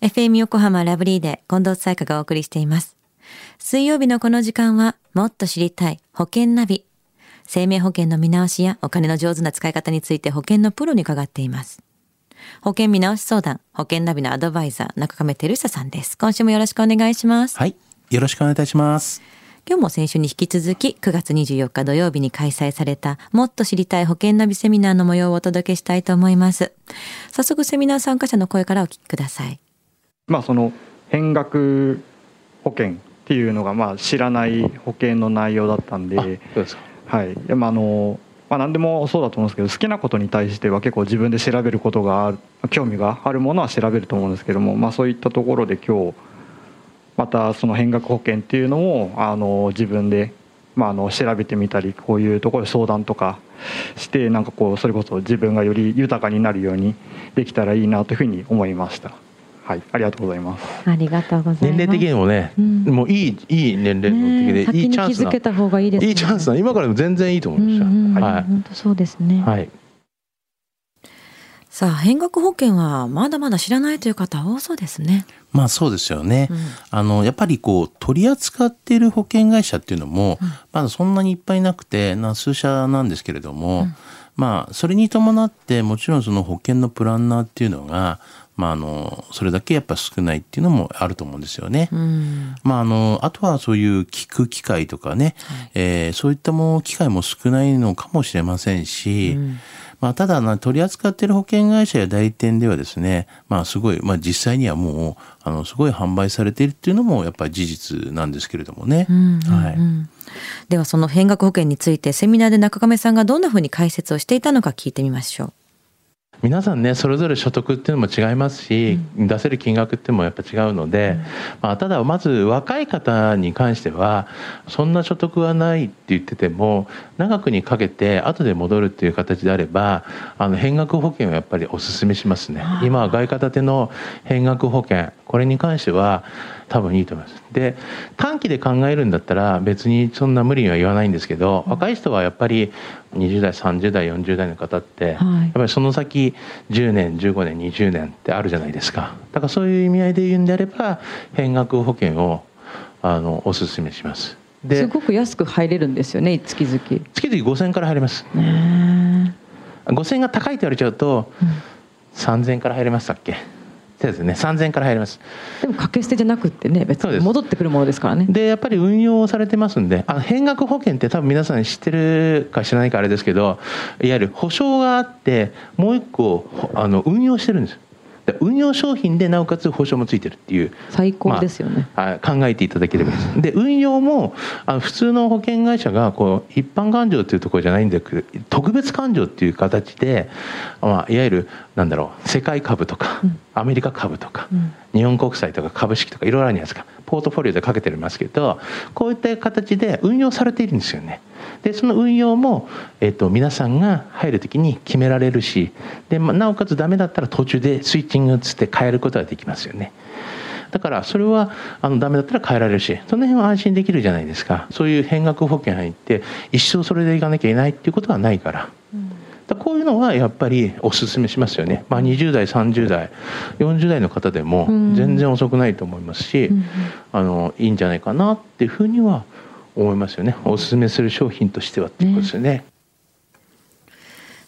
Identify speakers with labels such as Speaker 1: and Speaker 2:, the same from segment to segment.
Speaker 1: FM 横浜ラブリーで近藤彩香がお送りしています。水曜日のこの時間は、もっと知りたい保険ナビ。生命保険の見直しやお金の上手な使い方について保険のプロに伺っています。保険見直し相談、保険ナビのアドバイザー、中亀照久さんです。今週もよろしくお願いします。
Speaker 2: はい。よろしくお願いいたします。
Speaker 1: 今日も先週に引き続き9月24日土曜日に開催されたもっと知りたい保険ナビセミナーの模様をお届けしたいと思います。早速セミナー参加者の声からお聞きください。
Speaker 3: まあその変額保険っていうのがまあ知らない保険の内容だったんで、はい。まああのまあ、何でもそうだと思うんですけど好きなことに対しては結構自分で調べることがある興味があるものは調べると思うんですけども、まあ、そういったところで今日またその変額保険っていうのをあの自分で、まあ、あの調べてみたりこういうところで相談とかしてなんかこうそれこそ自分がより豊かになるようにできたらいいなというふうに思いました。はい、ありがとうございます。
Speaker 1: ありがとうございます。
Speaker 2: 年齢的にもね、うん、もういいいい年齢の
Speaker 1: 的で、いいチャンスな。いい
Speaker 2: チャンスな。今からでも全然いいと思いました。うんうん、
Speaker 1: はい。本当そうですね。
Speaker 2: はい。
Speaker 1: さあ変額保険はまだまだ知らないという方多そうですね。
Speaker 2: まあそうですよね。うん、あのやっぱりこう取り扱っている保険会社っていうのも、うん、まだそんなにいっぱいなくてな数社なんですけれども、うん、まあそれに伴ってもちろんその保険のプランナーっていうのがまあ、あのそれだけやっぱ少ないっていうのもあると思うんですよね。うん、まあ、あのあとはそういう聞く機会とかね、はい、えー、そういったも機会も少ないのかもしれませんし、うんまあ、ただな、取り扱っている保険会社や代理店ではですね、まあ、すごい、まあ、実際にはもう、あの、すごい販売されているっていうのも、やっぱり事実なんですけれどもね。はい。
Speaker 1: では、その変額保険について、セミナーで中亀さんがどんなふうに解説をしていたのか聞いてみましょう。
Speaker 2: 皆さんねそれぞれ所得っていうのも違いますし、うん、出せる金額っていうのもやっぱ違うので、うん、まあ、ただまず若い方に関してはそんな所得はないって言ってても長くにかけて後で戻るっていう形であればあの変額保険をやっぱりお勧めしますね。今は外貨建ての変額保険これに関しては多分いいと思います。で短期で考えるんだったら別にそんな無理には言わないんですけど、若い人はやっぱり20代30代40代の方って、やっぱりその先10年15年20年ってあるじゃないですか。だからそういう意味合いで言うんであれば変額保険をあのお勧めします。
Speaker 1: すごく安く入れるんですよね月々。
Speaker 2: 月々5000円から入ります。5000円が高いって言われちゃうと、うん、3000円から入れましたっけ？そうですね。3000円から入ります。
Speaker 1: でも掛け捨てじゃなくってね別に戻ってくるものですからね。
Speaker 2: でやっぱり運用されてますんであ変額保険って多分皆さん知ってるか知らないかあれですけどいわゆる保証があってもう一個あの運用してるんです運用商品でなおかつ保証もついてるっていう
Speaker 1: 最高ですよね、
Speaker 2: まあ、考えていただければいいですで運用もあの普通の保険会社がこう一般勘定っていうところじゃないんだけど特別勘定っていう形で、まあ、いわゆるなんだろう世界株とか、うん、アメリカ株とか、うん、日本国債とか株式とかいろいろあるじゃないですか。ポートフォリオでかけてますけどこういった形で運用されているんですよね。でその運用も、えーと、皆さんが入る時に決められるしで、まあ、なおかつダメだったら途中でスイッチングつって変えることができますよね。だからそれはあのダメだったら変えられるしその辺は安心できるじゃないですか。そういう変額保険入って一生それでいかなきゃいけないっていうことはないから。だこういうのはやっぱりおすすめしますよね、まあ、20代30代40代の方でも全然遅くないと思いますし、あのいいんじゃないかなっていうふうには思いますよねおすすめする商品としてはっていうことですよね。ね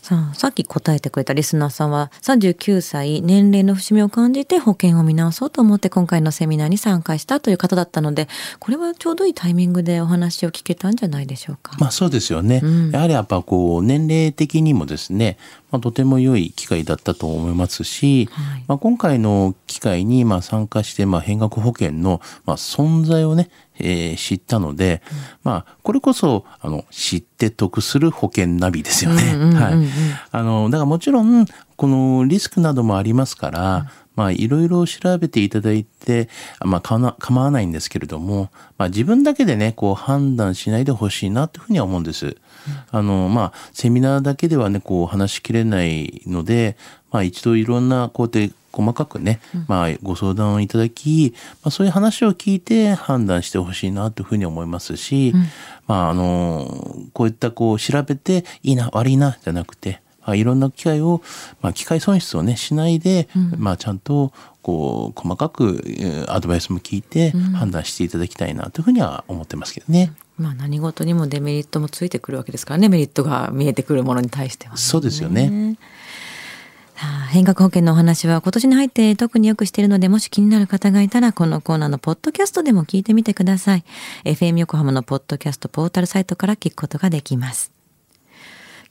Speaker 1: さあ、さっき答えてくれたリスナーさんは39歳年齢の節目を感じて保険を見直そうと思って今回のセミナーに参加したという方だったのでこれはちょうどいいタイミングでお話を聞けたんじゃないでしょうか。
Speaker 2: まあそうですよね。うん、やはりやっぱこう年齢的にもですね、まあ、とても良い機会だったと思いますし、はい、まあ、今回の機会にまあ参加してまあ変額保険のまあ存在をねえー、知ったので、うん、まあ、これこそ、あの、知って得する保険ナビですよね。はい。あの、だからもちろん、このリスクなどもありますから、うんまあ、いろいろ調べていただいて、まあ、構わないんですけれども、まあ、自分だけでね、こう判断しないでほしいなというふうには思うんです。うん、あの、まあ、セミナーだけではね、こう話しきれないので、まあ、一度いろんな、こうやって細かくね、まあ、ご相談をいただき、まあ、そういう話を聞いて判断してほしいなというふうに思いますし、うん、まあ、あの、こういったこう調べていいな、悪いな、じゃなくて、あ、いろんな機械を、まあ、機械損失をねしないで、うん、まあ、ちゃんとこう細かくアドバイスも聞いて判断していただきたいなというふうには思ってますけどね。
Speaker 1: まあ、何事にもデメリットもついてくるわけですからねメリットが見えてくるものに対しては、
Speaker 2: ね、そうですよね。
Speaker 1: 変額保険のお話は今年に入って特によくしているので、もし気になる方がいたら、このコーナーのポッドキャストでも聞いてみてください。FM 横浜のポッドキャストポータルサイトから聞くことができます。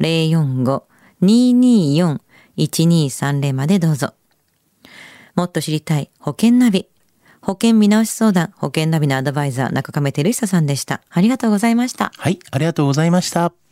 Speaker 1: 045-224-1230までどうぞ。もっと知りたい保険ナビ。保険見直し相談、保険ナビのアドバイザー、中亀照久さんでした。ありがとうございました。
Speaker 2: はい、ありがとうございました。